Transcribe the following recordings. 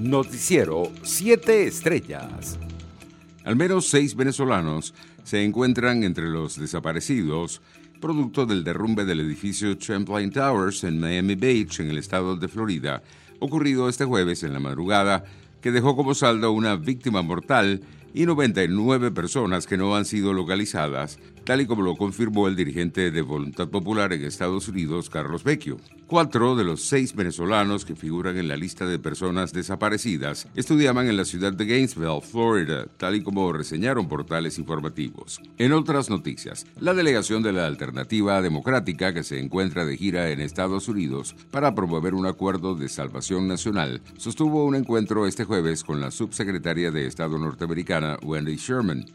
Noticiero 7 Estrellas. Al menos seis venezolanos se encuentran entre los desaparecidos, producto del derrumbe del edificio Champlain Towers en Miami Beach, en el estado de Florida, ocurrido este jueves en la madrugada, que dejó como saldo una víctima mortal y 99 personas que no han sido localizadas, tal y como lo confirmó el dirigente de Voluntad Popular en Estados Unidos, Carlos Vecchio. Cuatro de los seis venezolanos que figuran en la lista de personas desaparecidas estudiaban en la ciudad de Gainesville, Florida, tal y como reseñaron portales informativos. En otras noticias, la delegación de la Alternativa Democrática, que se encuentra de gira en Estados Unidos para promover un acuerdo de salvación nacional, sostuvo un encuentro este jueves con la subsecretaria de Estado norteamericana, Wendy Sherman.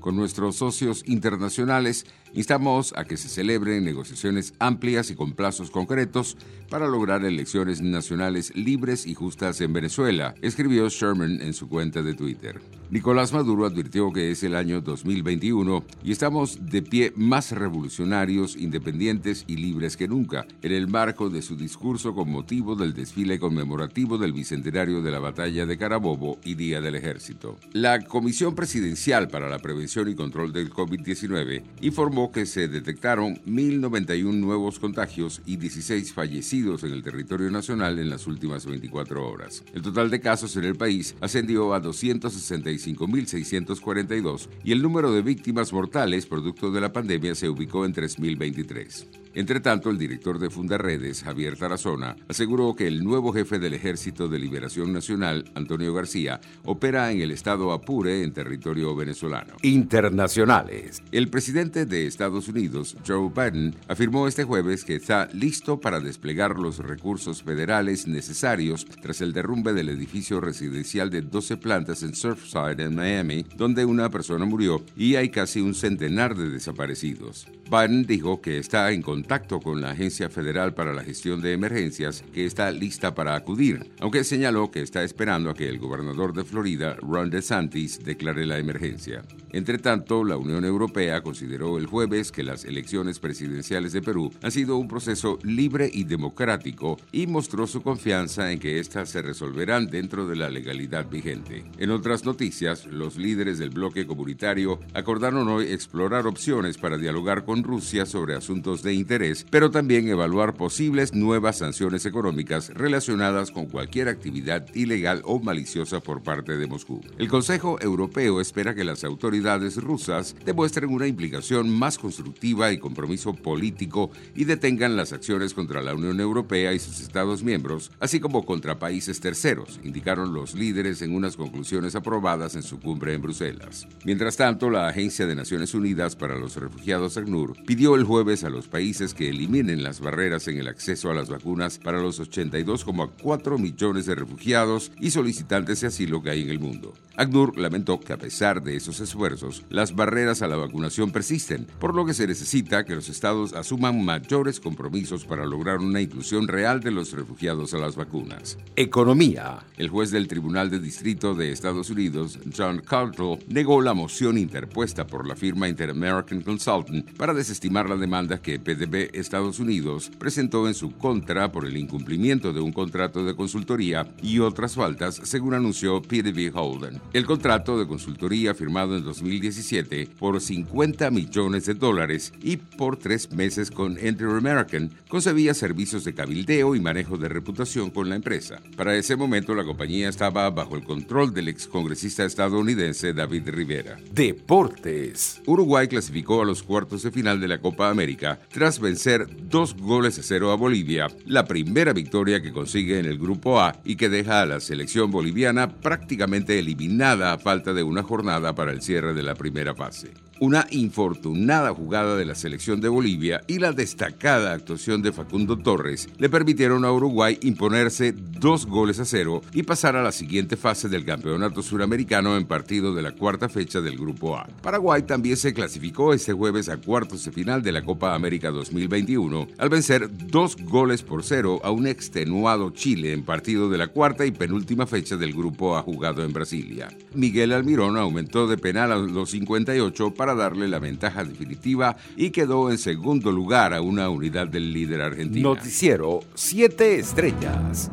Con nuestros socios internacionales instamos a que se celebren negociaciones amplias y con plazos concretos para lograr elecciones nacionales libres y justas en Venezuela, escribió Sherman en su cuenta de Twitter. Nicolás Maduro advirtió que es el año 2021 y estamos de pie más revolucionarios, independientes y libres que nunca, en el marco de su discurso con motivo del desfile conmemorativo del bicentenario de la batalla de Carabobo y Día del Ejército. La Comisión Presidencial para la Prevención y Control del COVID-19 informó que se detectaron 1.091 nuevos contagios y 16 fallecidos en el territorio nacional en las últimas 24 horas. El total de casos en el país ascendió a 265 5.642 y el número de víctimas mortales producto de la pandemia se ubicó en 3.023. Entre tanto, el director de Fundaredes, Javier Tarazona, aseguró que el nuevo jefe del Ejército de Liberación Nacional, Antonio García, opera en el estado Apure, en territorio venezolano. Internacionales. El presidente de Estados Unidos, Joe Biden, afirmó este jueves que está listo para desplegar los recursos federales necesarios tras el derrumbe del edificio residencial de 12 plantas en Surfside, en Miami, donde una persona murió y hay casi un centenar de desaparecidos. Biden dijo que está en contacto con la Agencia Federal para la Gestión de Emergencias, que está lista para acudir, aunque señaló que está esperando a que el gobernador de Florida, Ron DeSantis, declare la emergencia. Entre tanto, la Unión Europea consideró el jueves que las elecciones presidenciales de Perú han sido un proceso libre y democrático y mostró su confianza en que éstas se resolverán dentro de la legalidad vigente. En otras noticias, los líderes del bloque comunitario acordaron hoy explorar opciones para dialogar con Rusia sobre asuntos de interés, pero también evaluar posibles nuevas sanciones económicas relacionadas con cualquier actividad ilegal o maliciosa por parte de Moscú. El Consejo Europeo espera que las autoridades rusas demuestren una implicación más constructiva y compromiso político y detengan las acciones contra la Unión Europea y sus Estados miembros, así como contra países terceros, indicaron los líderes en unas conclusiones aprobadas en su cumbre en Bruselas. Mientras tanto, la Agencia de Naciones Unidas para los Refugiados ACNUR pidió el jueves a los países que eliminen las barreras en el acceso a las vacunas para los 82,4 millones de refugiados y solicitantes de asilo que hay en el mundo. ACNUR lamentó que a pesar de esos esfuerzos, las barreras a la vacunación persisten, por lo que se necesita que los estados asuman mayores compromisos para lograr una inclusión real de los refugiados a las vacunas. Economía. El juez del Tribunal de Distrito de Estados Unidos, John Caldwell, negó la moción interpuesta por la firma Inter-American Consultant para desestimar la demanda que PDB Estados Unidos presentó en su contra por el incumplimiento de un contrato de consultoría y otras faltas, según anunció PDB Holden. El contrato de consultoría firmado en 2017 por 50 millones de dólares y por tres meses con Enter American concebía servicios de cabildeo y manejo de reputación con la empresa. Para ese momento la compañía estaba bajo el control del excongresista estadounidense David Rivera. Deportes. Uruguay clasificó a los cuartos de final de la Copa América tras vencer dos goles a cero a Bolivia, la primera victoria que consigue en el Grupo A y que deja a la selección boliviana prácticamente eliminada a falta de una jornada para el cierre de la primera fase. Una infortunada jugada de la selección de Bolivia y la destacada actuación de Facundo Torres le permitieron a Uruguay imponerse dos goles a cero y pasar a la siguiente fase del campeonato suramericano en partido de la cuarta fecha del Grupo A. Paraguay también se clasificó este jueves a cuartos de final de la Copa América 2021 al vencer dos goles por cero a un extenuado Chile en partido de la cuarta y penúltima fecha del Grupo A jugado en Brasilia. Miguel Almirón aumentó de penal a los 58 darle la ventaja definitiva y quedó en segundo lugar a una unidad del líder argentino. Noticiero 7 estrellas.